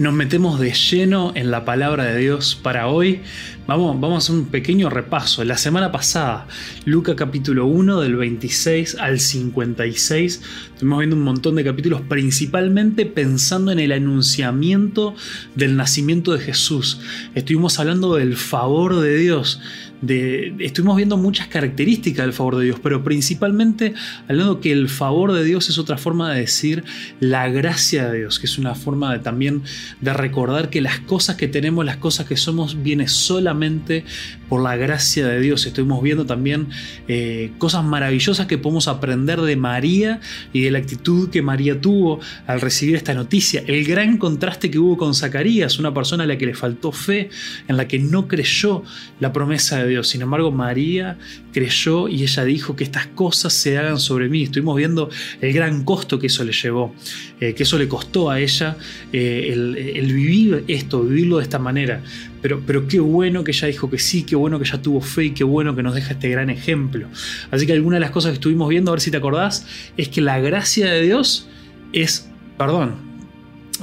nos metemos de lleno en la palabra de Dios para hoy. Vamos, vamos a hacer un pequeño repaso. La semana pasada, Lucas capítulo 1 del 26 al 56, estuvimos viendo un montón de capítulos principalmente pensando en el anunciamiento del nacimiento de Jesús. Estuvimos hablando del favor de Dios estuvimos viendo muchas características del favor de Dios, pero principalmente hablando que el favor de Dios es otra forma de decir la gracia de Dios, que es una forma de, también de recordar que las cosas que tenemos, las cosas que somos, viene solamente por la gracia de Dios. Estuvimos viendo también eh, cosas maravillosas que podemos aprender de María y de la actitud que María tuvo al recibir esta noticia. El gran contraste que hubo con Zacarías, una persona a la que le faltó fe, en la que no creyó la promesa de Dios. Sin embargo, María creyó y ella dijo que estas cosas se hagan sobre mí. Estuvimos viendo el gran costo que eso le llevó, eh, que eso le costó a ella eh, el, vivir esto, vivirlo de esta manera. Pero, pero qué bueno que ella dijo que sí, qué bueno que ella tuvo fe y qué bueno que nos deja este gran ejemplo. Así que alguna de las cosas que estuvimos viendo, a ver si te acordás, es que la gracia de Dios es perdón,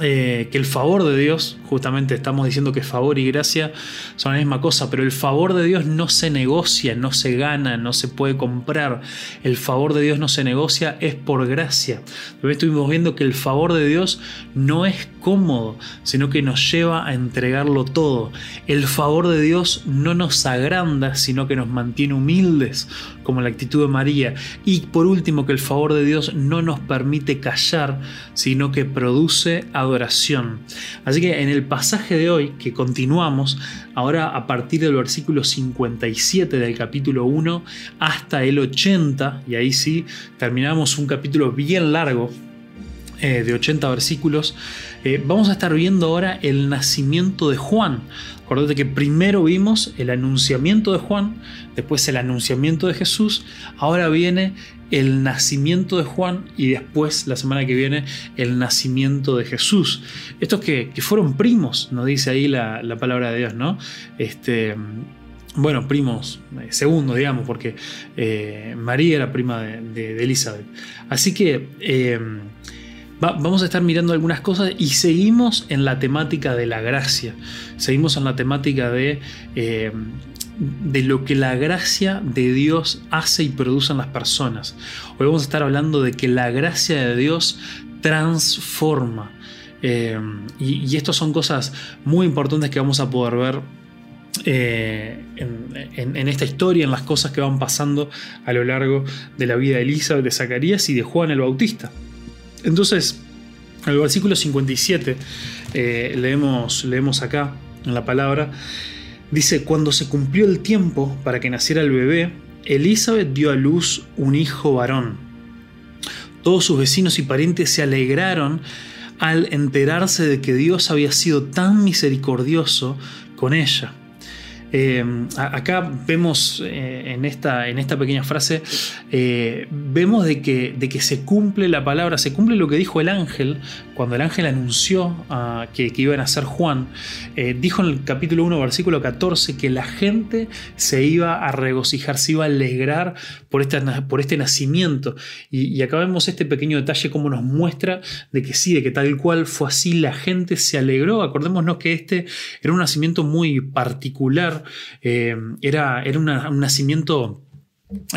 eh, que el favor de Dios, justamente estamos diciendo que favor y gracia son la misma cosa, pero el favor de Dios no se negocia, no se gana, no se puede comprar. El favor de Dios no se negocia, es por gracia. También estuvimos viendo que el favor de Dios no es cómodo, sino que nos lleva a entregarlo todo. El favor de Dios no nos agranda, sino que nos mantiene humildes, como la actitud de María. Y por último, que el favor de Dios no nos permite callar, sino que produce adoración. Así que en el pasaje de hoy, que continuamos, ahora a partir del versículo 57 del capítulo 1 hasta el 80, y ahí sí terminamos un capítulo bien largo, eh, de 80 versículos, eh, vamos a estar viendo ahora el nacimiento de Juan. Acordate que primero vimos el anunciamiento de Juan, después el anunciamiento de Jesús, ahora viene el nacimiento de Juan y después, la semana que viene, el nacimiento de Jesús. Estos que, fueron primos, nos dice ahí la, palabra de Dios, ¿no? Este, bueno, primos, eh, segundo, digamos, porque María era prima de, Elizabeth. Así que vamos a estar mirando algunas cosas y seguimos en la temática de la gracia, seguimos en la temática de, eh, de lo que la gracia de Dios hace y produce en las personas. Hoy vamos a estar hablando de que la gracia de Dios transforma. Eh, y, y estas son cosas muy importantes que vamos a poder ver eh, en, en, esta historia, en las cosas que van pasando a lo largo de la vida de Elizabeth, de Zacarías y de Juan el Bautista. Entonces, el versículo 57, eh, leemos, leemos acá en la palabra, dice, cuando se cumplió el tiempo para que naciera el bebé, Elizabeth dio a luz un hijo varón. Todos sus vecinos y parientes se alegraron al enterarse de que Dios había sido tan misericordioso con ella. Eh, acá vemos eh, en, esta, en, esta, pequeña frase, eh, vemos de que, de que, se cumple la palabra, se cumple lo que dijo el ángel cuando el ángel anunció ah, que, que, iban a ser Juan. dijo en el capítulo 1, versículo 14, que la gente se iba a regocijar, se iba a alegrar por este, nacimiento. Y, y acá vemos este pequeño detalle como nos muestra de que sí, de que tal cual fue así, la gente se alegró. Acordémonos que este era un nacimiento muy particular eh, era un nacimiento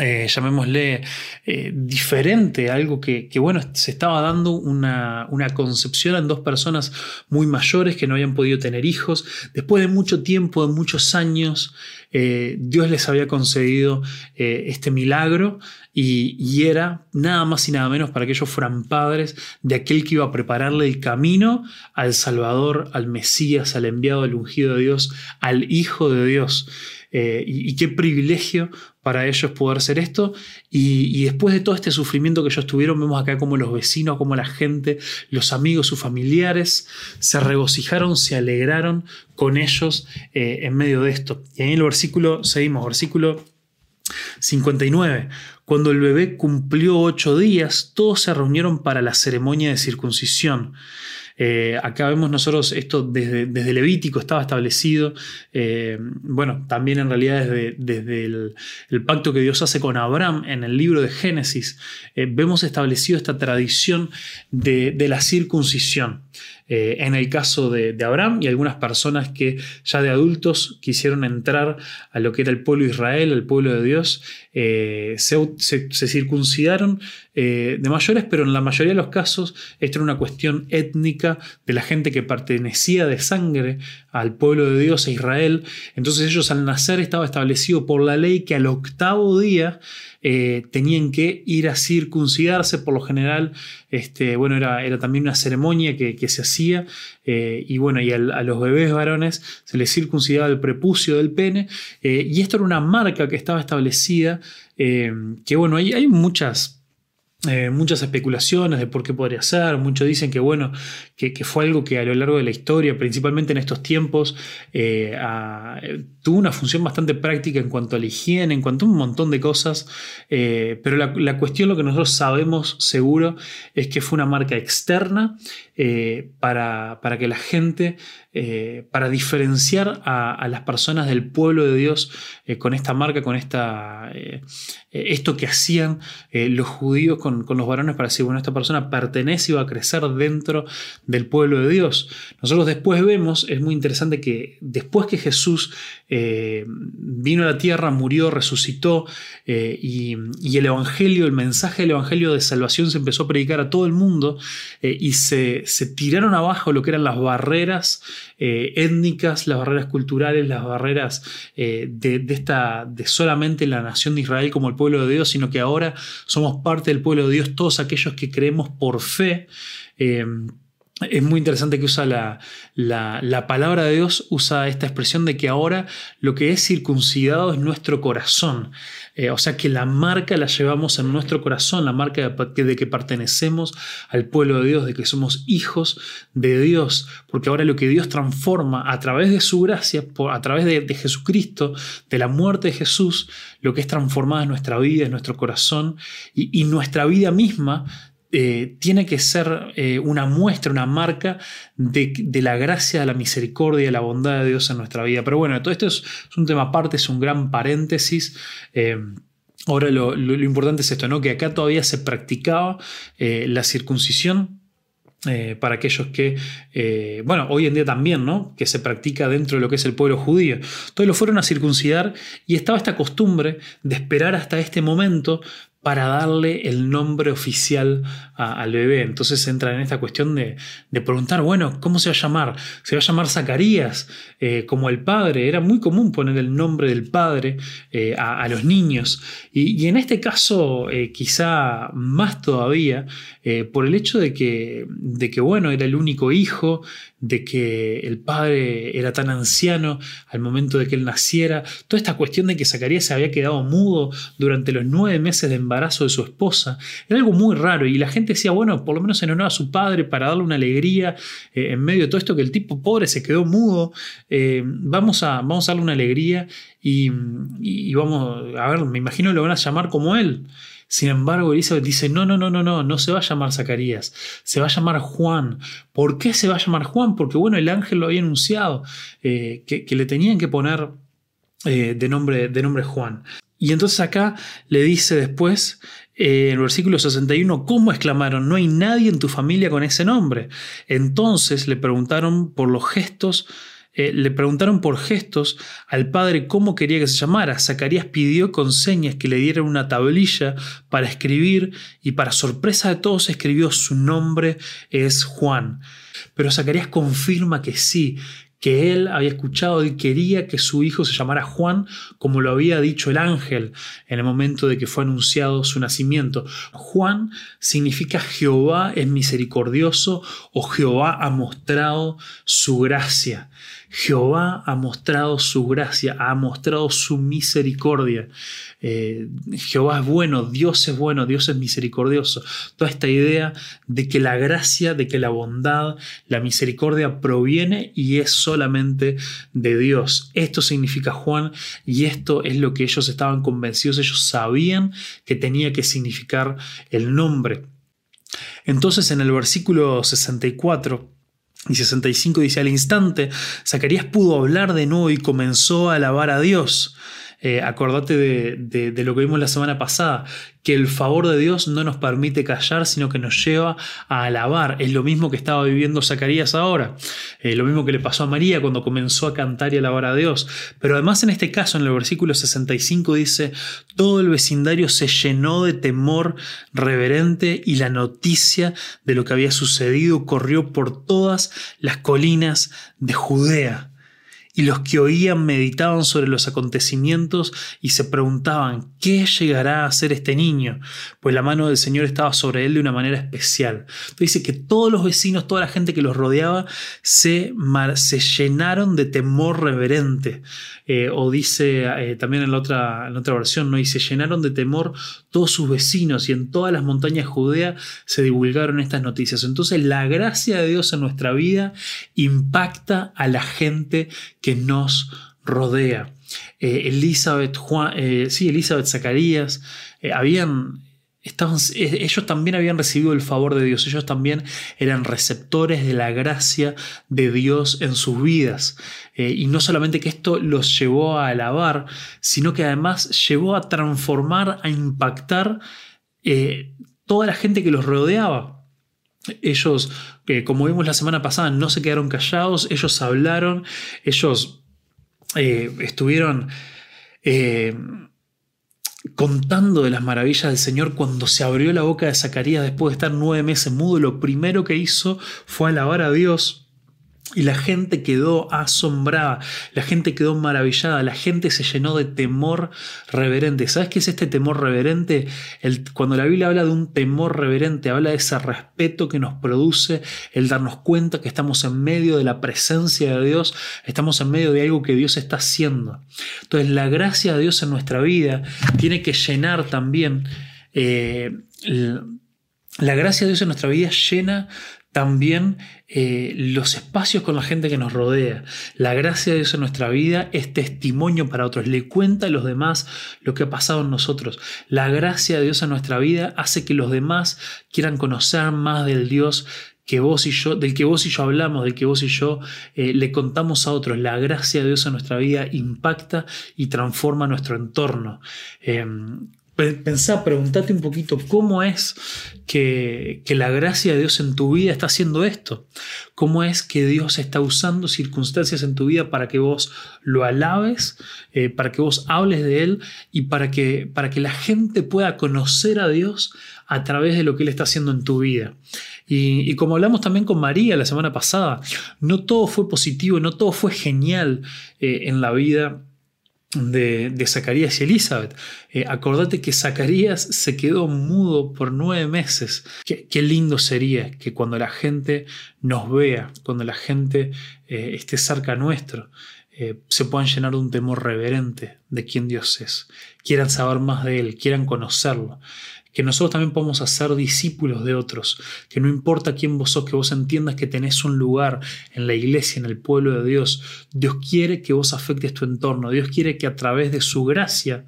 eh, llamémosle, eh, diferente, algo que, bueno, se estaba dando una, concepción en dos personas muy mayores que no habían podido tener hijos. Después de mucho tiempo, de muchos años, Dios les había concedido este milagro y, y, era nada más y nada menos para que ellos fueran padres de aquel que iba a prepararle el camino al Salvador, al Mesías, al enviado, al ungido de Dios, al Hijo de Dios. Eh, y, qué privilegio para ellos poder ser esto. Y, después de todo este sufrimiento que ellos tuvieron, vemos acá como los vecinos, como la gente, los amigos, sus familiares, se regocijaron, se alegraron con ellos eh, en medio de esto. Y ahí en el versículo, seguimos, versículo 59. Cuando el bebé cumplió ocho días, todos se reunieron para la ceremonia de circuncisión. Eh, acá vemos nosotros esto desde, Levítico estaba establecido, eh, bueno, también en realidad desde, desde el, pacto que Dios hace con Abraham en el libro de Génesis, eh, vemos establecido esta tradición de, la circuncisión. Eh, en el caso de, Abraham y algunas personas que ya de adultos quisieron entrar a lo que era el pueblo de Israel, el pueblo de Dios, eh, se, circuncidaron de mayores, pero en la mayoría de los casos esto era una cuestión étnica de la gente que pertenecía de sangre al pueblo de Dios, a Israel. Entonces ellos al nacer estaba establecido por la ley que al octavo día eh, tenían que ir a circuncidarse, por lo general, este, bueno, era, era también una ceremonia que, se hacía, eh, y bueno, y a los bebés varones se les circuncidaba el prepucio del pene, eh, y esto era una marca que estaba establecida, que bueno, hay, hay muchas eh, muchas especulaciones de por qué podría ser, muchos dicen que bueno, que, fue algo que a lo largo de la historia, principalmente en estos tiempos, eh, tuvo una función bastante práctica en cuanto a la higiene, en cuanto a un montón de cosas, eh, pero la, cuestión, lo que nosotros sabemos seguro, es que fue una marca externa para, para, que la gente, para diferenciar a, las personas del pueblo de Dios con esta marca, con esta, esto que hacían los judíos con los varones para decir, bueno, esta persona pertenece y va a crecer dentro del pueblo de Dios. Nosotros después vemos, es muy interesante que después que Jesús eh, vino a la tierra, murió, resucitó eh, y, el Evangelio, el mensaje del Evangelio de salvación se empezó a predicar a todo el mundo eh, y se, tiraron abajo lo que eran las barreras étnicas, las barreras culturales, las barreras de, esta, de solamente la nación de Israel como el pueblo de Dios, sino que ahora somos parte del pueblo de Dios, todos aquellos que creemos por fe. Eh, es muy interesante que usa la, la, palabra de Dios, usa esta expresión de que ahora lo que es circuncidado es nuestro corazón. Eh, o sea que la marca la llevamos en nuestro corazón, la marca de, que pertenecemos al pueblo de Dios, de que somos hijos de Dios, porque ahora lo que Dios transforma a través de su gracia, a través de, Jesucristo, de la muerte de Jesús, lo que es transformado en nuestra vida, en nuestro corazón y nuestra vida misma eh, tiene que ser eh, una muestra, una marca de, la gracia, de la misericordia, de la bondad de Dios en nuestra vida. Pero bueno, todo esto es, un tema aparte, es un gran paréntesis. Eh, ahora lo, importante es esto, ¿no? que acá todavía se practicaba la circuncisión. para aquellos que, bueno, hoy en día también, ¿no? Que se practica dentro de lo que es el pueblo judío. Entonces lo fueron a circuncidar y estaba esta costumbre de esperar hasta este momento para darle el nombre oficial al bebé. Entonces entra en esta cuestión de, preguntar, bueno, ¿cómo se va a llamar? ¿Se va a llamar Zacarías eh, como el padre? Era muy común poner el nombre del padre eh, a, los niños. Y, en este caso, eh, quizá más todavía, por el hecho de que, de que, bueno, era el único hijo, de que el padre era tan anciano al momento de que él naciera, toda esta cuestión de que Zacarías se había quedado mudo durante los nueve meses de embarazo de su esposa, era algo muy raro y la gente decía, bueno, por lo menos en honor a su padre para darle una alegría eh, en medio de todo esto que el tipo pobre se quedó mudo, eh, vamos, a, vamos a darle una alegría y, y, vamos, a ver, me imagino lo van a llamar como él. Sin embargo, Elizabeth dice, no, no, no, no, no, no se va a llamar Zacarías, se va a llamar Juan. ¿Por qué se va a llamar Juan? Porque bueno, el ángel lo había anunciado, eh, que, le tenían que poner eh, de, nombre, de nombre Juan. Y entonces acá le dice después, eh, en el versículo 61, ¿cómo exclamaron? No hay nadie en tu familia con ese nombre. Entonces le preguntaron por los gestos eh, le preguntaron por gestos al padre cómo quería que se llamara. Zacarías pidió con señas que le dieran una tablilla para escribir y para sorpresa de todos escribió su nombre es Juan. Pero Zacarías confirma que sí, que él había escuchado y quería que su hijo se llamara Juan, como lo había dicho el ángel en el momento de que fue anunciado su nacimiento. Juan significa Jehová es misericordioso o Jehová ha mostrado su gracia. Jehová ha mostrado su gracia, ha mostrado su misericordia. Eh, Jehová es bueno, Dios es bueno, Dios es misericordioso. Toda esta idea de que la gracia, de que la bondad, la misericordia proviene y es solamente de Dios. Esto significa Juan y esto es lo que ellos estaban convencidos, ellos sabían que tenía que significar el nombre. Entonces en el versículo 64 y 65 dice, al instante, Zacarías pudo hablar de nuevo y comenzó a alabar a Dios. Eh, acordate de, lo que vimos la semana pasada, que el favor de Dios no nos permite callar, sino que nos lleva a alabar. Es lo mismo que estaba viviendo Zacarías ahora, eh, lo mismo que le pasó a María cuando comenzó a cantar y alabar a Dios. Pero además en este caso, en el versículo 65 dice, todo el vecindario se llenó de temor reverente y la noticia de lo que había sucedido corrió por todas las colinas de Judea y los que oían meditaban sobre los acontecimientos y se preguntaban, ¿qué llegará a hacer este niño? Pues la mano del Señor estaba sobre él de una manera especial. dice que todos los vecinos, toda la gente que los rodeaba, se, se llenaron de temor reverente. Eh, o dice eh, también en la, otra, en otra versión, ¿no? y se llenaron de temor todos sus vecinos y en todas las montañas Judea se divulgaron estas noticias. Entonces la gracia de Dios en nuestra vida impacta a la gente que nos rodea. Eh, Elizabeth, Juan, eh, sí, Elizabeth, Zacarías, eh, habían, estaban, ellos también habían recibido el favor de Dios, ellos también eran receptores de la gracia de Dios en sus vidas. y no solamente que esto los llevó a alabar, sino que además llevó a transformar, a impactar toda la gente que los rodeaba. Ellos, eh, como vimos la semana pasada, no se quedaron callados, ellos hablaron, ellos eh, estuvieron eh, contando de las maravillas del Señor cuando se abrió la boca de Zacarías después de estar nueve meses mudo. Lo primero que hizo fue alabar a Dios y la gente quedó asombrada, la gente quedó maravillada, la gente se llenó de temor reverente. ¿Sabes qué es este temor reverente? El, cuando la Biblia habla de un temor reverente, habla de ese respeto que nos produce el darnos cuenta que estamos en medio de la presencia de Dios, estamos en medio de algo que Dios está haciendo. Entonces la gracia de Dios en nuestra vida tiene que llenar también... Eh, la gracia de Dios en nuestra vida llena también eh, los espacios con la gente que nos rodea. La gracia de Dios en nuestra vida es testimonio para otros, le cuenta a los demás lo que ha pasado en nosotros. La gracia de Dios en nuestra vida hace que los demás quieran conocer más del Dios que vos y yo, del que vos y yo hablamos, del que vos y yo eh, le contamos a otros. La gracia de Dios en nuestra vida impacta y transforma nuestro entorno. Em, Pensá, preguntate un poquito cómo es que, la gracia de Dios en tu vida está haciendo esto. Cómo es que Dios está usando circunstancias en tu vida para que vos lo alabes, eh, para que vos hables de Él y para que, para que la gente pueda conocer a Dios a través de lo que Él está haciendo en tu vida. Y, como hablamos también con María la semana pasada, no todo fue positivo, no todo fue genial eh, en la vida de, Zacarías y Elizabeth. Eh, acordate que Zacarías se quedó mudo por nueve meses. Qué, lindo sería que cuando la gente nos vea, cuando la gente eh, esté cerca nuestro, eh, se puedan llenar de un temor reverente de quién Dios es. Quieran saber más de Él, quieran conocerlo que nosotros también podemos hacer discípulos de otros, que no importa quién vos sos, que vos entiendas que tenés un lugar en la iglesia, en el pueblo de Dios. Dios quiere que vos afectes tu entorno, Dios quiere que a través de su gracia,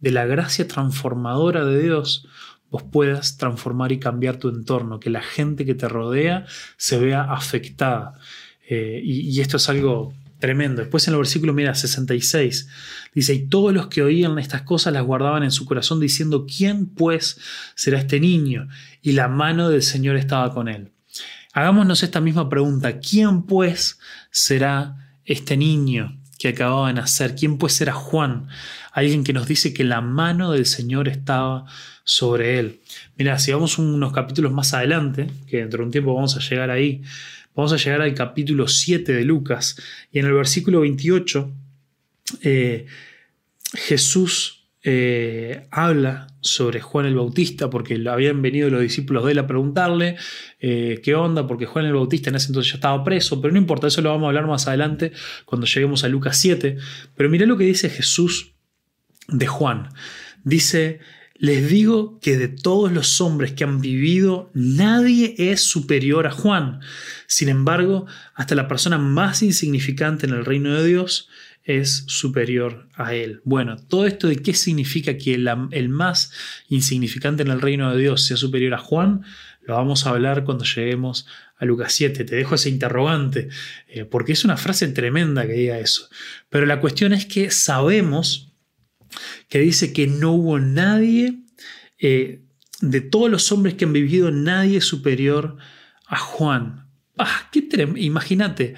de la gracia transformadora de Dios, vos puedas transformar y cambiar tu entorno, que la gente que te rodea se vea afectada. Eh, y esto es algo Tremendo. Después en el versículo, mira, 66, dice, y todos los que oían estas cosas las guardaban en su corazón diciendo, ¿quién pues será este niño? Y la mano del Señor estaba con él. Hagámonos esta misma pregunta, ¿quién pues será este niño que acababa de nacer? ¿Quién pues será Juan? Alguien que nos dice que la mano del Señor estaba sobre él. Mira, si vamos unos capítulos más adelante, que dentro de un tiempo vamos a llegar ahí, Vamos a llegar al capítulo 7 de Lucas y en el versículo 28 eh, Jesús eh, habla sobre Juan el Bautista porque habían venido los discípulos de él a preguntarle eh, qué onda porque Juan el Bautista en ese entonces ya estaba preso, pero no importa, eso lo vamos a hablar más adelante cuando lleguemos a Lucas 7. Pero mira lo que dice Jesús de Juan. Dice, les digo que de todos los hombres que han vivido, nadie es superior a Juan. Sin embargo, hasta la persona más insignificante en el reino de Dios es superior a él. Bueno, todo esto de qué significa que el, más insignificante en el reino de Dios sea superior a Juan, lo vamos a hablar cuando lleguemos a Lucas 7. Te dejo ese interrogante, eh, porque es una frase tremenda que diga eso. Pero la cuestión es que sabemos que dice que no hubo nadie, eh, de todos los hombres que han vivido, nadie superior a Juan. Ah, Imagínate,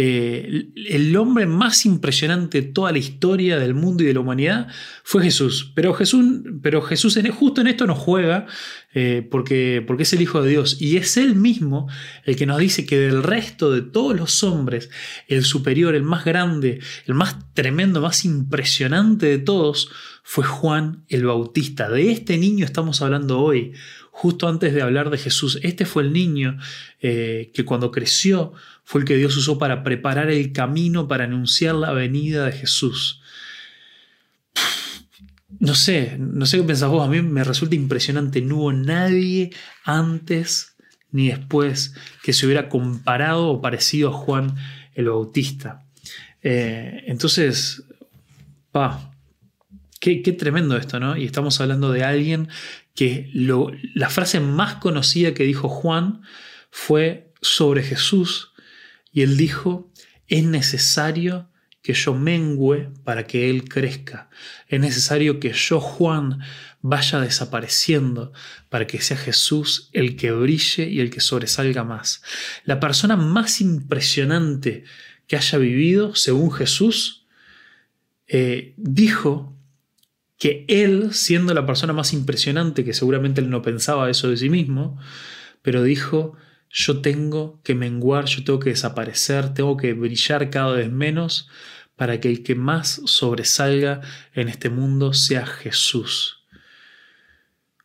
eh, el hombre más impresionante de toda la historia del mundo y de la humanidad fue Jesús. Pero Jesús, pero Jesús justo en esto nos juega eh, porque, porque es el Hijo de Dios. Y es Él mismo el que nos dice que del resto de todos los hombres, el superior, el más grande, el más tremendo, más impresionante de todos, fue Juan el Bautista. De este niño estamos hablando hoy justo antes de hablar de Jesús. Este fue el niño eh, que cuando creció fue el que Dios usó para preparar el camino para anunciar la venida de Jesús. No sé, no sé qué pensás vos, a mí me resulta impresionante, no hubo nadie antes ni después que se hubiera comparado o parecido a Juan el Bautista. Eh, entonces, pa, qué, qué, tremendo esto, ¿no? Y estamos hablando de alguien que la frase más conocida que dijo Juan fue sobre Jesús y él dijo, es necesario que yo mengüe para que Él crezca. Es necesario que yo, Juan, vaya desapareciendo para que sea Jesús el que brille y el que sobresalga más. La persona más impresionante que haya vivido, según Jesús, eh, dijo que él, siendo la persona más impresionante, que seguramente él no pensaba eso de sí mismo, pero dijo, yo tengo que menguar, yo tengo que desaparecer, tengo que brillar cada vez menos para que el que más sobresalga en este mundo sea Jesús.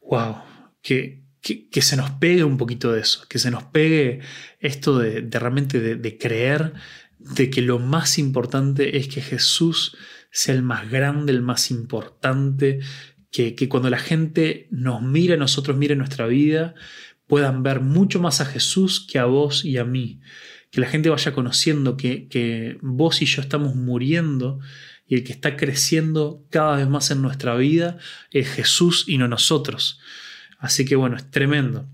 ¡Wow! Que, que, se nos pegue un poquito de eso, que se nos pegue esto de, realmente de, creer de que lo más importante es que Jesús sea el más grande, el más importante, que, cuando la gente nos mira, nosotros mire nuestra vida, puedan ver mucho más a Jesús que a vos y a mí. Que la gente vaya conociendo que, que vos y yo estamos muriendo y el que está creciendo cada vez más en nuestra vida es Jesús y no nosotros. Así que bueno, es tremendo.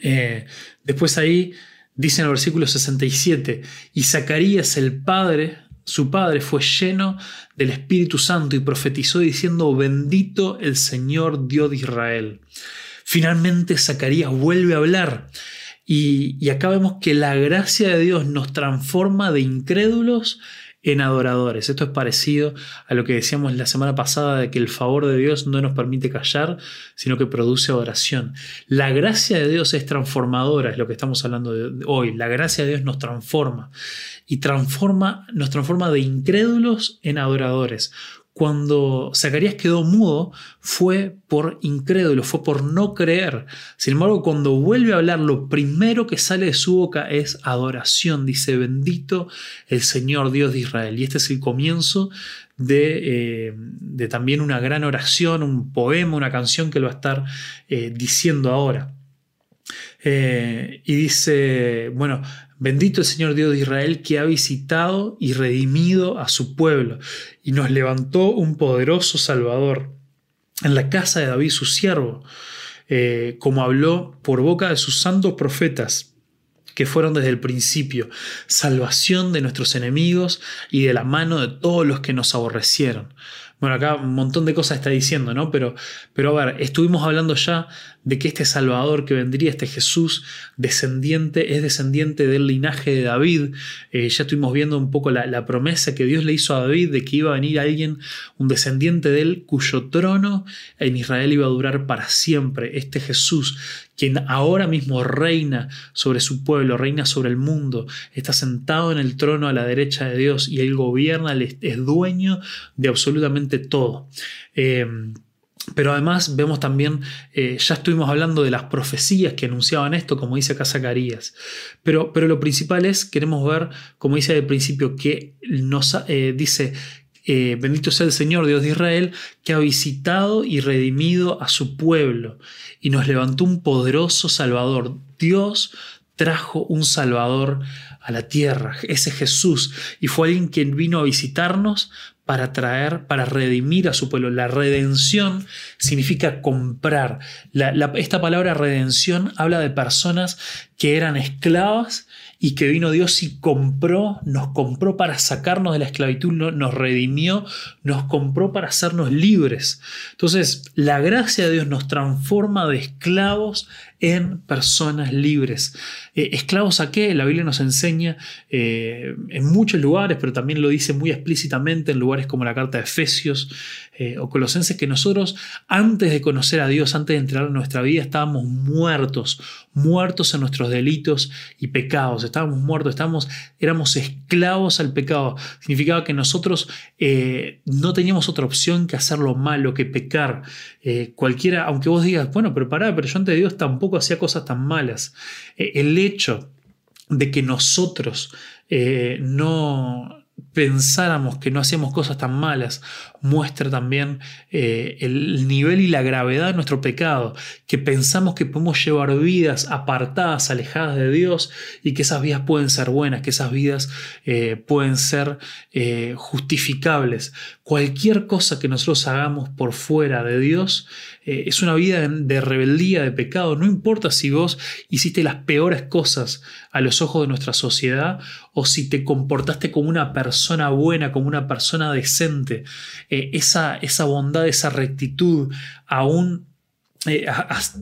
Eh, después ahí dice en el versículo 67, y Zacarías el padre su padre fue lleno del Espíritu Santo y profetizó diciendo, bendito el Señor Dios de Israel. Finalmente Zacarías vuelve a hablar y, y acá vemos que la gracia de Dios nos transforma de incrédulos en adoradores. Esto es parecido a lo que decíamos la semana pasada de que el favor de Dios no nos permite callar, sino que produce adoración. La gracia de Dios es transformadora, es lo que estamos hablando de hoy. La gracia de Dios nos transforma y transforma, nos transforma de incrédulos en adoradores cuando Zacarías quedó mudo fue por incrédulo, fue por no creer. Sin embargo, cuando vuelve a hablar, lo primero que sale de su boca es adoración. Dice, bendito el Señor Dios de Israel. Y este es el comienzo de, eh, también una gran oración, un poema, una canción que lo va a estar eh, diciendo ahora. Eh, y dice, bueno, Bendito el Señor Dios de Israel que ha visitado y redimido a su pueblo y nos levantó un poderoso Salvador en la casa de David su siervo, eh, como habló por boca de sus santos profetas que fueron desde el principio, salvación de nuestros enemigos y de la mano de todos los que nos aborrecieron. Bueno, acá un montón de cosas está diciendo, ¿no? Pero, pero a ver, estuvimos hablando ya de que este Salvador que vendría, este Jesús descendiente, es descendiente del linaje de David. Eh, ya estuvimos viendo un poco la, promesa que Dios le hizo a David de que iba a venir alguien, un descendiente de él, cuyo trono en Israel iba a durar para siempre. Este Jesús, quien ahora mismo reina sobre su pueblo, reina sobre el mundo, está sentado en el trono a la derecha de Dios y él gobierna, es dueño de absolutamente todo. Eh, pero además vemos también, eh, ya estuvimos hablando de las profecías que anunciaban esto, como dice acá Zacarías. Pero, pero lo principal es, queremos ver, como dice al principio, que nos eh, dice, eh, bendito sea el Señor Dios de Israel, que ha visitado y redimido a su pueblo y nos levantó un poderoso Salvador. Dios trajo un Salvador a la tierra, ese Jesús, y fue alguien quien vino a visitarnos para traer, para redimir a su pueblo. La redención significa comprar. esta palabra redención habla de personas que eran esclavas y que vino Dios y compró, nos compró para sacarnos de la esclavitud, nos redimió, nos compró para hacernos libres. Entonces, la gracia de Dios nos transforma de esclavos en personas libres. Eh, ¿Esclavos a qué? La Biblia nos enseña eh, en muchos lugares, pero también lo dice muy explícitamente en lugares como la carta de Efesios eh, o Colosenses, que nosotros antes de conocer a Dios, antes de entrar en nuestra vida, estábamos muertos, muertos en nuestros delitos y pecados, estábamos muertos, estábamos, éramos esclavos al pecado. Significaba que nosotros no teníamos otra opción que hacer lo malo, que pecar. cualquiera, aunque vos digas, bueno, pero pará, pero yo ante Dios tampoco hacía cosas tan malas. Eh, el hecho de que nosotros eh, no, pensáramos que no hacíamos cosas tan malas, muestra también eh, el nivel y la gravedad de nuestro pecado, que pensamos que podemos llevar vidas apartadas, alejadas de Dios y que esas vidas pueden ser buenas, que esas vidas pueden ser justificables. Cualquier cosa que nosotros hagamos por fuera de Dios es una vida de rebeldía, de pecado. No importa si vos hiciste las peores cosas a los ojos de nuestra sociedad o si te comportaste como una persona buena, como una persona decente, eh, esa, esa bondad, esa rectitud, aún eh,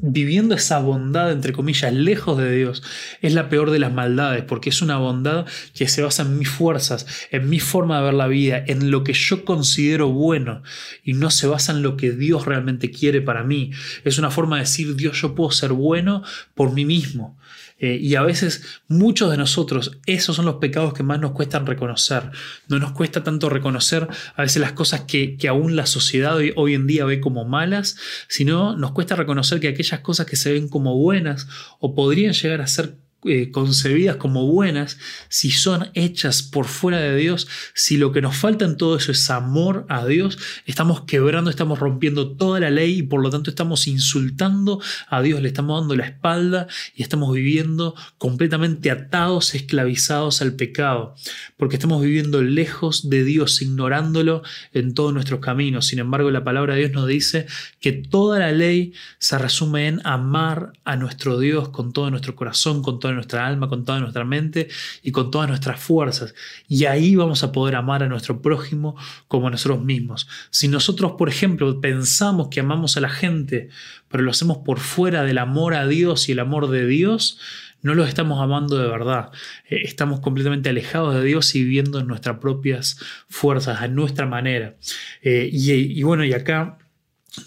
viviendo esa bondad, entre comillas, lejos de Dios, es la peor de las maldades, porque es una bondad que se basa en mis fuerzas, en mi forma de ver la vida, en lo que yo considero bueno, y no se basa en lo que Dios realmente quiere para mí. Es una forma de decir, Dios, yo puedo ser bueno por mí mismo. Eh, y a veces muchos de nosotros, esos son los pecados que más nos cuestan reconocer. No nos cuesta tanto reconocer a veces las cosas que, que aún la sociedad hoy, hoy, en día ve como malas, sino nos cuesta reconocer que aquellas cosas que se ven como buenas o podrían llegar a ser eh, concebidas como buenas, si son hechas por fuera de Dios, si lo que nos falta en todo eso es amor a Dios, estamos quebrando, estamos rompiendo toda la ley y por lo tanto estamos insultando a Dios, le estamos dando la espalda y estamos viviendo completamente atados, esclavizados al pecado, porque estamos viviendo lejos de Dios, ignorándolo en todos nuestros caminos. Sin embargo, la palabra de Dios nos dice que toda la ley se resume en amar a nuestro Dios con todo nuestro corazón, con todo nuestra alma, con toda nuestra mente y con todas nuestras fuerzas. Y ahí vamos a poder amar a nuestro prójimo como a nosotros mismos. Si nosotros, por ejemplo, pensamos que amamos a la gente, pero lo hacemos por fuera del amor a Dios y el amor de Dios, no lo estamos amando de verdad. Eh, estamos completamente alejados de Dios y viviendo en nuestras propias fuerzas, a nuestra manera. Eh, y bueno, y acá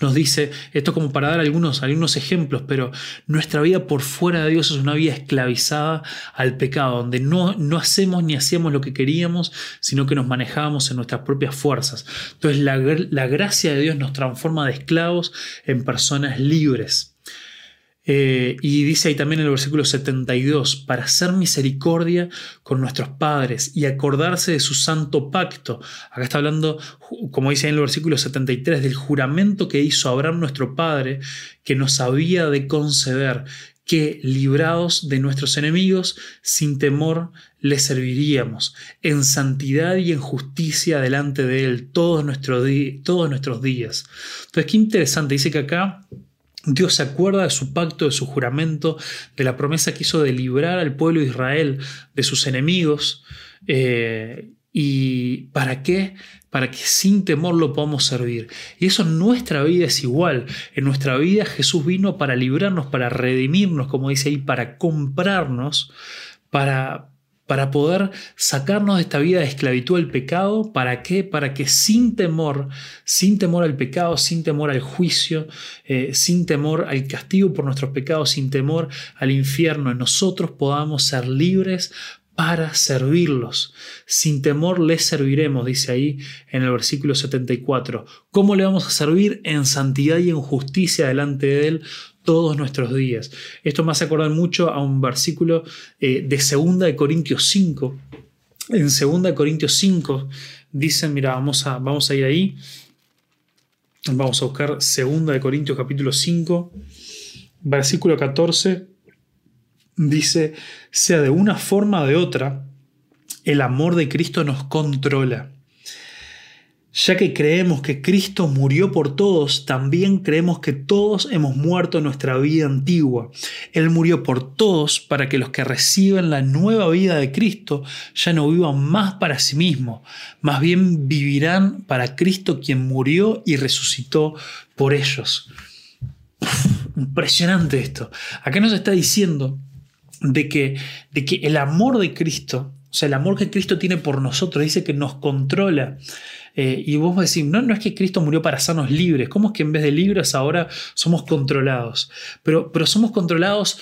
nos dice, esto como para dar algunos, algunos ejemplos, pero nuestra vida por fuera de Dios es una vida esclavizada al pecado, donde no, no hacemos ni hacíamos lo que queríamos, sino que nos manejábamos en nuestras propias fuerzas. Entonces la, la gracia de Dios nos transforma de esclavos en personas libres. Eh, y dice ahí también en el versículo 72, para hacer misericordia con nuestros padres y acordarse de su santo pacto. Acá está hablando, como dice en el versículo 73, del juramento que hizo Abraham nuestro padre, que nos había de conceder que librados de nuestros enemigos, sin temor le serviríamos, en santidad y en justicia delante de Él todos, todos nuestros días. Entonces, qué interesante, dice que acá Dios se acuerda de su pacto, de su juramento, de la promesa que hizo de librar al pueblo de Israel de sus enemigos. Eh, ¿Y para qué? Para que sin temor lo podamos servir. Y eso en nuestra vida es igual. En nuestra vida Jesús vino para librarnos, para redimirnos, como dice ahí, para comprarnos, para, para poder sacarnos de esta vida de esclavitud al pecado. ¿Para qué? Para que sin temor, sin temor al pecado, sin temor al juicio, eh, sin temor al castigo por nuestros pecados, sin temor al infierno, nosotros podamos ser libres para servirlos. Sin temor les serviremos, dice ahí en el versículo 74. ¿Cómo le vamos a servir? En santidad y en justicia delante de Él todos nuestros días. Esto me hace acordar mucho a un versículo eh, de 2 de Corintios 5. En 2 de Corintios 5 dicen, mira, vamos a, vamos a ir ahí. Vamos a buscar 2 de Corintios capítulo 5, versículo 14. Dice, sea de una forma o de otra, el amor de Cristo nos controla. Ya que creemos que Cristo murió por todos, también creemos que todos hemos muerto nuestra vida antigua. Él murió por todos para que los que reciben la nueva vida de Cristo ya no vivan más para sí mismos, más bien vivirán para Cristo quien murió y resucitó por ellos. impresionante esto. Acá nos está diciendo de que, de que el amor de Cristo, o sea, el amor que Cristo tiene por nosotros, dice que nos controla. Eh, y vos decís, no, no es que Cristo murió para hacernos libres, ¿cómo es que en vez de libres ahora somos controlados? Pero, pero somos controlados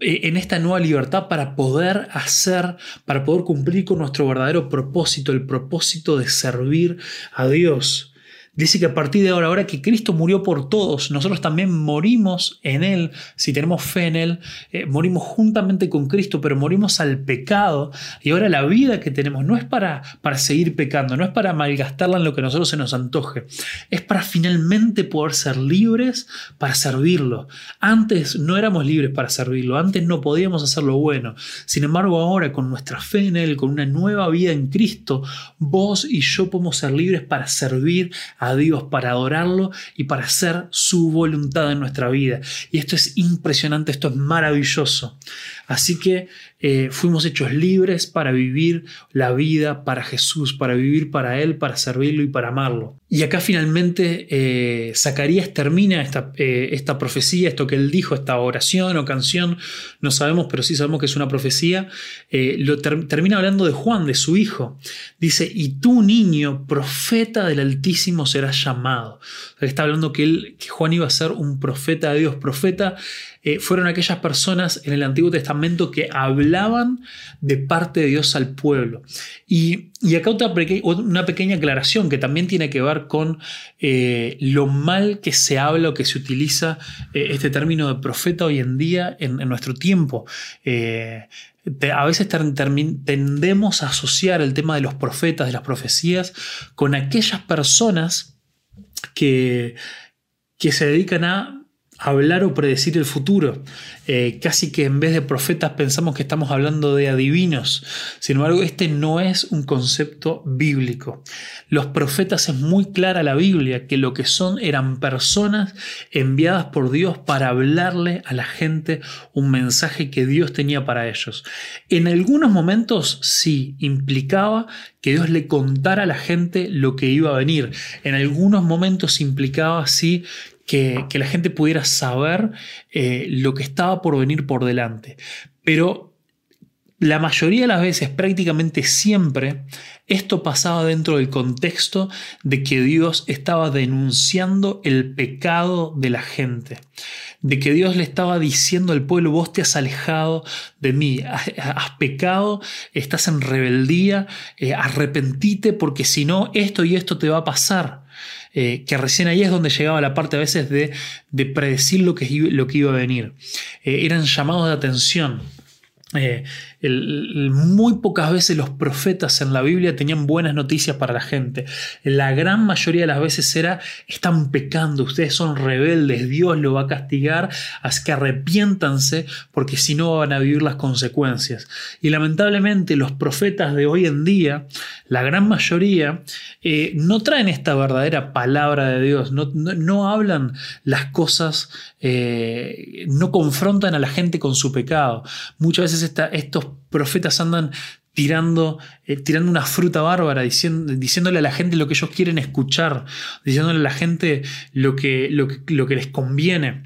eh, en esta nueva libertad para poder hacer, para poder cumplir con nuestro verdadero propósito, el propósito de servir a Dios. Dice que a partir de ahora, ahora que Cristo murió por todos, nosotros también morimos en Él, si tenemos fe en Él, eh, morimos juntamente con Cristo, pero morimos al pecado. Y ahora la vida que tenemos no es para, para seguir pecando, no es para malgastarla en lo que a nosotros se nos antoje, es para finalmente poder ser libres para servirlo. Antes no éramos libres para servirlo, antes no podíamos hacer lo bueno. Sin embargo, ahora con nuestra fe en Él, con una nueva vida en Cristo, vos y yo podemos ser libres para servir a a Dios, para adorarlo y para hacer su voluntad en nuestra vida. Y esto es impresionante, esto es maravilloso. Así que eh, fuimos hechos libres para vivir la vida para Jesús, para vivir para Él, para servirlo y para amarlo. Y acá finalmente eh, Zacarías termina esta, eh, esta, profecía, esto que él dijo, esta oración o canción, no sabemos, pero sí sabemos que es una profecía, lo termina hablando de Juan, de su hijo. Dice, y tú niño, profeta del Altísimo serás llamado. está hablando que, él, que Juan iba a ser un profeta de Dios, profeta eh, fueron aquellas personas en el Antiguo Testamento que hablaban de parte de Dios al pueblo. Y, acá otra una pequeña aclaración que también tiene que ver con eh, lo mal que se habla o que se utiliza eh, este término de profeta hoy en día en, nuestro tiempo. A veces tendemos a asociar el tema de los profetas, de las profecías, con aquellas personas que, que se dedican a hablar o predecir el futuro. Eh, casi que en vez de profetas pensamos que estamos hablando de adivinos. Sin embargo, este no es un concepto bíblico. Los profetas es muy clara la Biblia que lo que son eran personas enviadas por Dios para hablarle a la gente un mensaje que Dios tenía para ellos. En algunos momentos sí implicaba que Dios le contara a la gente lo que iba a venir. En algunos momentos implicaba sí que, la gente pudiera saber eh, lo que estaba por venir por delante. Pero la mayoría de las veces, prácticamente siempre, esto pasaba dentro del contexto de que Dios estaba denunciando el pecado de la gente, de que Dios le estaba diciendo al pueblo, vos te has alejado de mí, has, pecado, estás en rebeldía, eh, arrepentite porque si no, esto y esto te va a pasar. Eh, que recién ahí es donde llegaba la parte a veces de, predecir lo que, lo que, iba a venir. Eh, eran llamados de atención. Eh, muy pocas veces los profetas en la Biblia tenían buenas noticias para la gente. La gran mayoría de las veces era, están pecando, ustedes son rebeldes, Dios lo va a castigar, así que arrepiéntanse porque si no van a vivir las consecuencias. Y lamentablemente los profetas de hoy en día, la gran mayoría, eh, no traen esta verdadera palabra de Dios, no, hablan las cosas, eh, no confrontan a la gente con su pecado. Muchas veces estos profetas andan tirando, eh, tirando una fruta bárbara, diciéndole a la gente lo que ellos quieren escuchar, diciéndole a la gente lo que, lo lo que les conviene.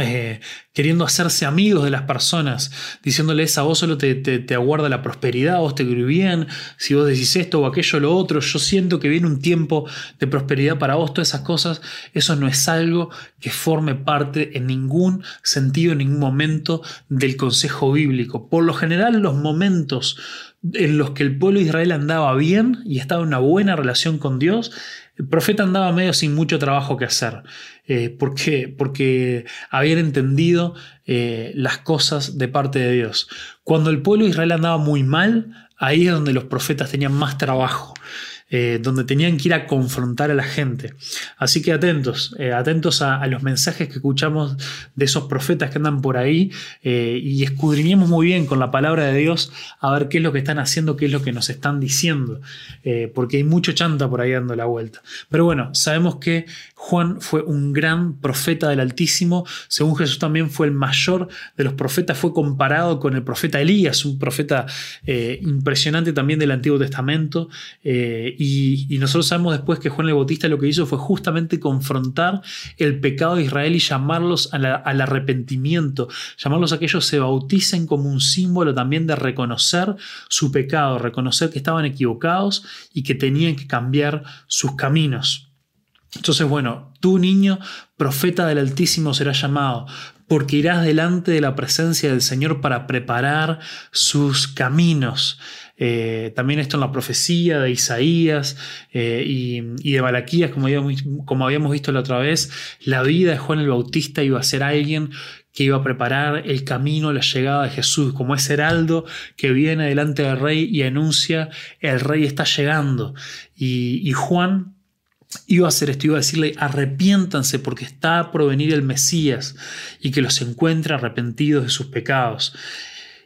Eh, queriendo hacerse amigos de las personas, diciéndoles a vos solo te, aguarda la prosperidad, vos te ir bien, si vos decís esto o aquello o lo otro, yo siento que viene un tiempo de prosperidad para vos, todas esas cosas, eso no es algo que forme parte en ningún sentido, en ningún momento del consejo bíblico. Por lo general, los momentos en los que el pueblo de Israel andaba bien y estaba en una buena relación con Dios, el profeta andaba medio sin mucho trabajo que hacer. Eh, ¿Por qué? Porque habían entendido eh, las cosas de parte de Dios. Cuando el pueblo de Israel andaba muy mal, ahí es donde los profetas tenían más trabajo. Eh, donde tenían que ir a confrontar a la gente. Así que atentos, eh, atentos a, los mensajes que escuchamos de esos profetas que andan por ahí eh, y escudriñemos muy bien con la palabra de Dios a ver qué es lo que están haciendo, qué es lo que nos están diciendo, porque hay mucho chanta por ahí dando la vuelta. Pero bueno, sabemos que Juan fue un gran profeta del Altísimo, según Jesús también fue el mayor de los profetas, fue comparado con el profeta Elías, un profeta impresionante también del Antiguo Testamento. Y, nosotros sabemos después que Juan el Bautista lo que hizo fue justamente confrontar el pecado de Israel y llamarlos al arrepentimiento, llamarlos a que ellos se bauticen como un símbolo también de reconocer su pecado, reconocer que estaban equivocados y que tenían que cambiar sus caminos. Entonces, bueno, tú niño, profeta del Altísimo serás llamado, porque irás delante de la presencia del Señor para preparar sus caminos. Eh, también esto en la profecía de Isaías eh, y, de Malaquías, como habíamos, visto la otra vez, la vida de Juan el Bautista iba a ser alguien que iba a preparar el camino la llegada de Jesús, como ese heraldo que viene delante del rey y anuncia, el rey está llegando. Y, y Juan iba a hacer esto, iba a decirle, arrepiéntanse porque está por venir el Mesías y que los encuentre arrepentidos de sus pecados.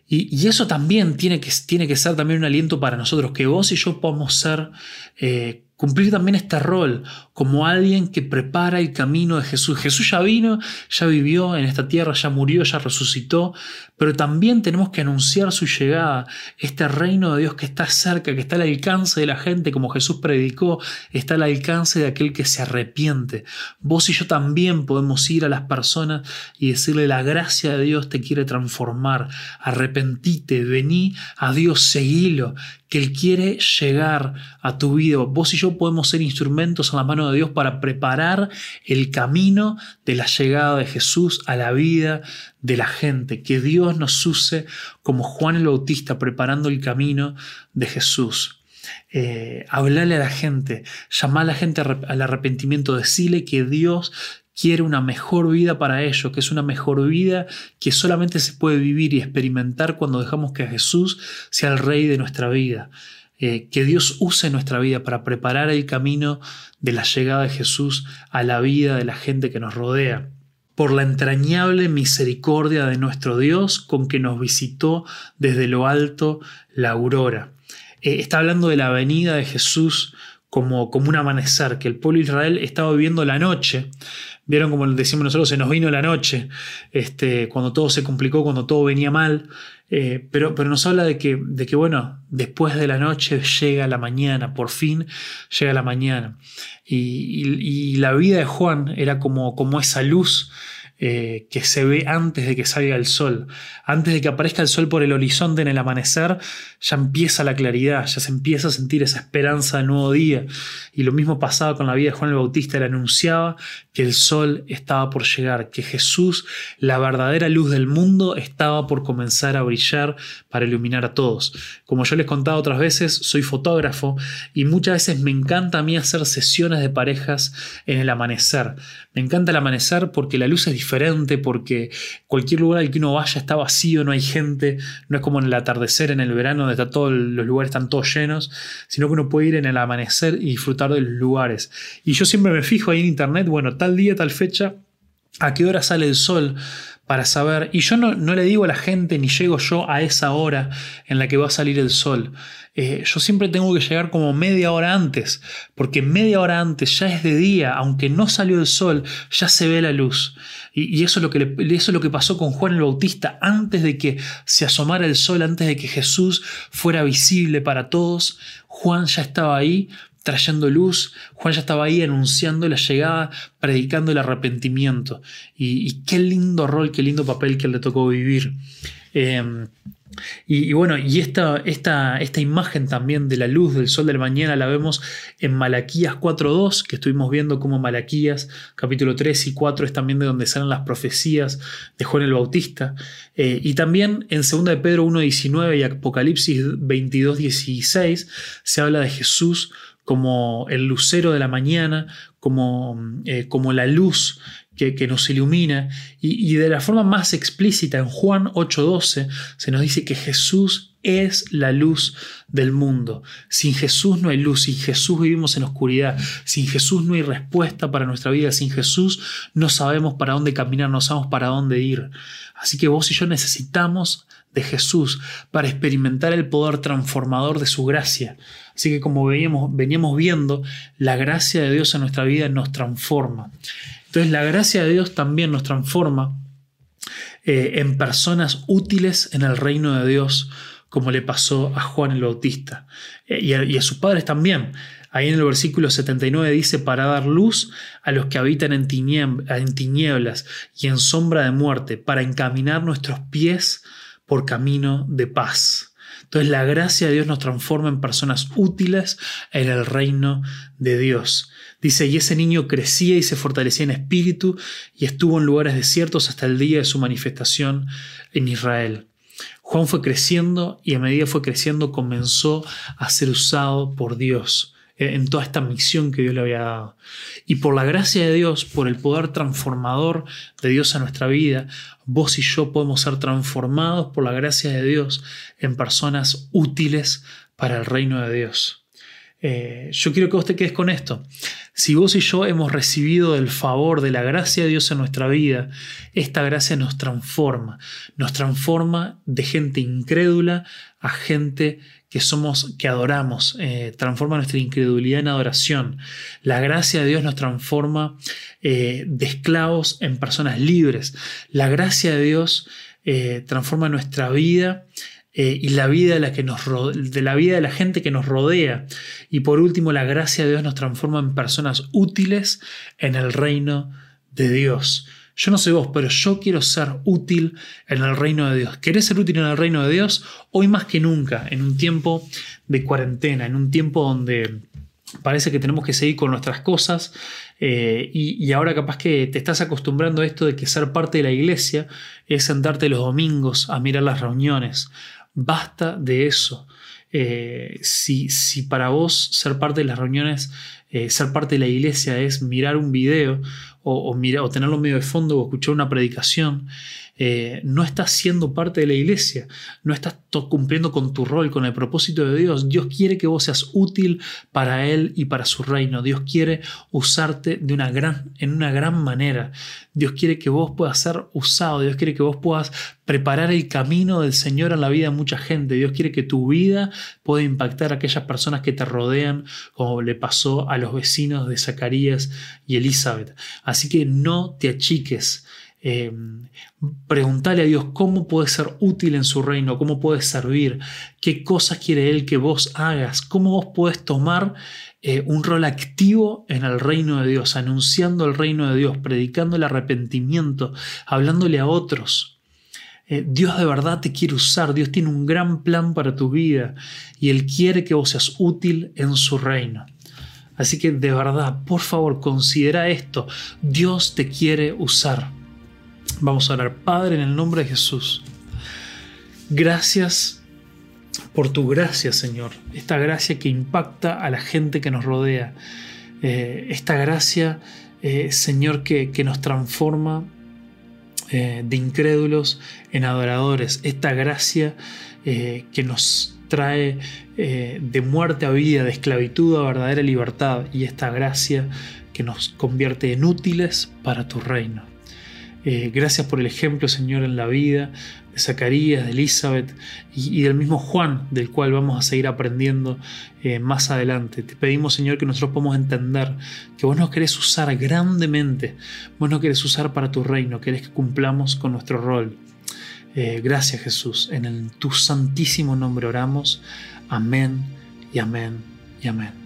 Y, eso también tiene que, tiene que, ser también un aliento para nosotros, que vos y yo podamos ser eh, cumplir también este rol como alguien que prepara el camino de Jesús. Jesús ya vino, ya vivió en esta tierra, ya murió, ya resucitó, pero también tenemos que anunciar su llegada, este reino de Dios que está cerca, que está al alcance de la gente, como Jesús predicó, está al alcance de aquel que se arrepiente. Vos y yo también podemos ir a las personas y decirle la gracia de Dios te quiere transformar, arrepentite, vení a Dios, seguilo, que Él quiere llegar a tu vida. Vos y yo podemos ser instrumentos en la mano de Dios para preparar el camino de la llegada de Jesús a la vida de la gente. Que Dios nos use como Juan el Bautista preparando el camino de Jesús. Eh, hablarle a la gente, llamar a la gente al arrepentimiento, decirle que Dios quiere una mejor vida para ellos, que es una mejor vida que solamente se puede vivir y experimentar cuando dejamos que Jesús sea el rey de nuestra vida. Eh, que Dios use nuestra vida para preparar el camino de la llegada de Jesús a la vida de la gente que nos rodea. Por la entrañable misericordia de nuestro Dios con que nos visitó desde lo alto la aurora. Eh, está hablando de la venida de Jesús como, como un amanecer, que el pueblo de Israel estaba viviendo la noche, Vieron como decimos nosotros, se nos vino la noche, este, cuando todo se complicó, cuando todo venía mal. Eh, pero, pero, nos habla de que, de que, bueno, después de la noche llega la mañana, por fin llega la mañana. Y, la vida de Juan era como, como esa luz eh, que se ve antes de que salga el sol. Antes de que aparezca el sol por el horizonte en el amanecer, ya empieza la claridad, ya se empieza a sentir esa esperanza de nuevo día. Y lo mismo pasaba con la vida de Juan el Bautista, él anunciaba que el sol estaba por llegar, que Jesús, la verdadera luz del mundo, estaba por comenzar a brillar para iluminar a todos. Como yo les contaba otras veces, soy fotógrafo y muchas veces me encanta a mí hacer sesiones de parejas en el amanecer. Me encanta el amanecer porque la luz es diferente, porque cualquier lugar al que uno vaya está vacío, no hay gente, no es como en el atardecer, en el verano, donde está todos los lugares están todos llenos, sino que uno puede ir en el amanecer y disfrutar de los lugares. Y yo siempre me fijo ahí en internet, bueno, tal día, tal fecha, a qué hora sale el sol para saber, y yo no, no, le digo a la gente ni llego yo a esa hora en la que va a salir el sol. Eh, yo siempre tengo que llegar como media hora antes, porque media hora antes ya es de día, aunque no salió el sol, ya se ve la luz. Y, eso, es lo que eso es lo que pasó con Juan el Bautista, antes de que se asomara el sol, antes de que Jesús fuera visible para todos, Juan ya estaba ahí trayendo luz, Juan ya estaba ahí anunciando la llegada, predicando el arrepentimiento. Y, qué lindo rol, qué lindo papel que le tocó vivir. Em, y, bueno, y esta, esta, esta, imagen también de la luz del sol del mañana la vemos en Malaquías 4.2, que estuvimos viendo como Malaquías capítulo 3 y 4 es también de donde salen las profecías de Juan el Bautista. Eh, y también en 2 de Pedro 1.19 y Apocalipsis 22.16 se habla de Jesús como el lucero de la mañana, como, eh, como la luz que, nos ilumina. Y, de la forma más explícita, en Juan 8:12, se nos dice que Jesús es la luz del mundo. Sin Jesús no hay luz, sin Jesús vivimos en oscuridad, sin Jesús no hay respuesta para nuestra vida, sin Jesús no sabemos para dónde caminar, no sabemos para dónde ir. Así que vos y yo necesitamos de Jesús para experimentar el poder transformador de su gracia. Así que como veníamos, veníamos viendo, la gracia de Dios en nuestra vida nos transforma. Entonces la gracia de Dios también nos transforma eh, en personas útiles en el reino de Dios, como le pasó a Juan el Bautista eh, y, a, y, a, sus padres también. Ahí en el versículo 79 dice, para dar luz a los que habitan en, en tinieblas y en sombra de muerte, para encaminar nuestros pies por camino de paz. Entonces la gracia de Dios nos transforma en personas útiles en el reino de Dios. Dice, y ese niño crecía y se fortalecía en espíritu y estuvo en lugares desiertos hasta el día de su manifestación en Israel. Juan fue creciendo y a medida fue creciendo comenzó a ser usado por Dios en toda esta misión que Dios le había dado. Y por la gracia de Dios, por el poder transformador de Dios en nuestra vida, vos y yo podemos ser transformados por la gracia de Dios en personas útiles para el reino de Dios. Eh, yo quiero que vos te quedes con esto. Si vos y yo hemos recibido el favor de la gracia de Dios en nuestra vida, esta gracia nos transforma. Nos transforma de gente incrédula a gente que somos, que adoramos. Eh, transforma nuestra incredulidad en adoración. La gracia de Dios nos transforma eh, de esclavos en personas libres. La gracia de Dios transforma nuestra vida eh, y la vida de la, que nos de la vida de la gente que nos rodea. Y por último, la gracia de Dios nos transforma en personas útiles en el reino de Dios. Yo no sé vos, pero yo quiero ser útil en el reino de Dios. ¿Querés ser útil en el reino de Dios? Hoy más que nunca, en un tiempo de cuarentena, en un tiempo donde parece que tenemos que seguir con nuestras cosas eh, y, y, ahora capaz que te estás acostumbrando a esto de que ser parte de la iglesia es sentarte los domingos a mirar las reuniones, Basta de eso. Eh, si, si, para vos ser parte de las reuniones, eh, ser parte de la iglesia es mirar un video o, o, o tenerlo medio de fondo o escuchar una predicación, eh, no estás siendo parte de la iglesia, no estás cumpliendo con tu rol, con el propósito de Dios. Dios quiere que vos seas útil para Él y para su reino. Dios quiere usarte en una gran manera. Dios quiere que vos puedas ser usado. Dios quiere que vos puedas preparar el camino del Señor en la vida de mucha gente. Dios quiere que tu vida pueda impactar a aquellas personas que te rodean, como le pasó a los vecinos de Zacarías y Elizabeth. Así que no te achiques. Eh, preguntarle a Dios cómo puedes ser útil en su reino, cómo puedes servir, qué cosas quiere Él que vos hagas, cómo vos puedes tomar eh, un rol activo en el reino de Dios, anunciando el reino de Dios, predicando el arrepentimiento, hablándole a otros. Eh, Dios de verdad te quiere usar, Dios tiene un gran plan para tu vida y Él quiere que vos seas útil en su reino. Así que de verdad, por favor, considera esto. Dios te quiere usar. Vamos a orar, Padre, en el nombre de Jesús. Gracias por tu gracia, Señor. Esta gracia que impacta a la gente que nos rodea. Eh, esta gracia, eh, Señor, que, nos transforma eh, de incrédulos en adoradores. Esta gracia que nos trae de muerte a vida, de esclavitud a verdadera libertad. Y esta gracia que nos convierte en útiles para tu reino. Eh, gracias por el ejemplo, Señor, en la vida de Zacarías, de Elizabeth y, del mismo Juan, del cual vamos a seguir aprendiendo eh, más adelante. Te pedimos, Señor, que nosotros podamos entender que vos nos querés usar grandemente, vos nos querés usar para tu reino, querés que cumplamos con nuestro rol. Eh, gracias, Jesús. En tu santísimo nombre oramos. Amén y amén y amén.